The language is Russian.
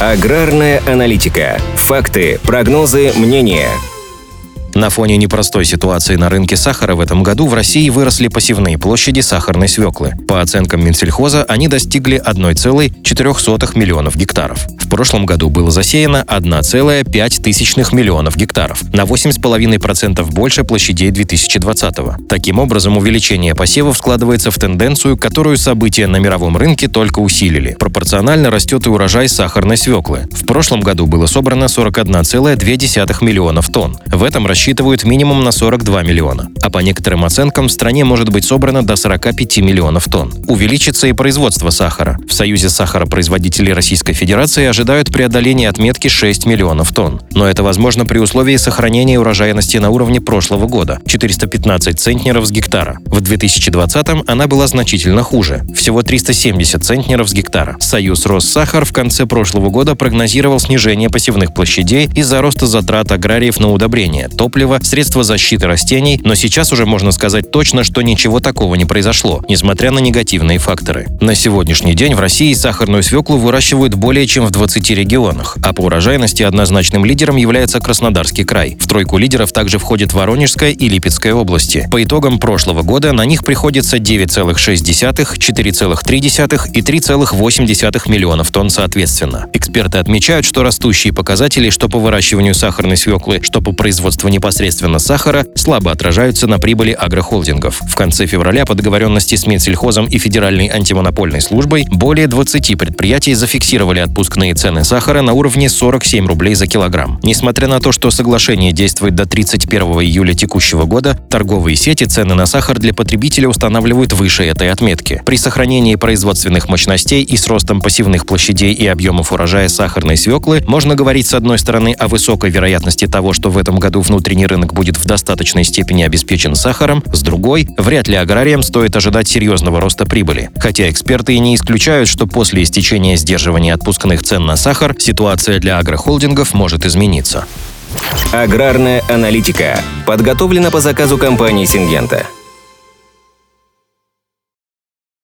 Аграрная аналитика. Факты, прогнозы, мнения. На фоне непростой ситуации на рынке сахара в этом году в России выросли посевные площади сахарной свеклы. По оценкам Минсельхоза, они достигли 1,04 миллионов гектаров. Прошлом году было засеяно 1,5 миллионов гектаров, на 8,5% больше площадей 2020 -го. Таким образом, увеличение посевов складывается в тенденцию, которую события на мировом рынке только усилили. Пропорционально растет и урожай сахарной свеклы. В прошлом году было собрано 41,2 миллионов тонн. В этом рассчитывают минимум на 42 миллиона, а по некоторым оценкам в стране может быть собрано до 45 миллионов тонн. Увеличится и производство сахара. В Союзе сахаропроизводителей Российской Федерации ожидают преодоления отметки 6 миллионов тонн. Но это возможно при условии сохранения урожайности на уровне прошлого года – 415 центнеров с гектара. В 2020-м она была значительно хуже – всего 370 центнеров с гектара. Союз Россахар в конце прошлого года прогнозировал снижение посевных площадей из-за роста затрат аграриев на удобрения, топ топлива, средства защиты растений, но сейчас уже можно сказать точно, что ничего такого не произошло, несмотря на негативные факторы. На сегодняшний день в России сахарную свеклу выращивают более чем в 20 регионах, а по урожайности однозначным лидером является Краснодарский край. В тройку лидеров также входит Воронежская и Липецкая области. По итогам прошлого года на них приходится 9,6, 4,3 и 3,8 миллионов тонн соответственно. Эксперты отмечают, что растущие показатели что по выращиванию сахарной свеклы, что по производству непосредственно сахара слабо отражаются на прибыли агрохолдингов. В конце февраля по договоренности с Минсельхозом и Федеральной антимонопольной службой более 20 предприятий зафиксировали отпускные цены сахара на уровне 47 рублей за килограмм. Несмотря на то, что соглашение действует до 31 июля текущего года, торговые сети цены на сахар для потребителя устанавливают выше этой отметки. При сохранении производственных мощностей и с ростом посевных площадей и объемов урожая сахарной свеклы можно говорить с одной стороны о высокой вероятности того, что в этом году внутренний рынок будет в достаточной степени обеспечен сахаром, с другой, вряд ли аграриям стоит ожидать серьезного роста прибыли. Хотя эксперты и не исключают, что после истечения сдерживания отпускных цен на сахар ситуация для агрохолдингов может измениться. Аграрная аналитика подготовлена по заказу компании «Сингента».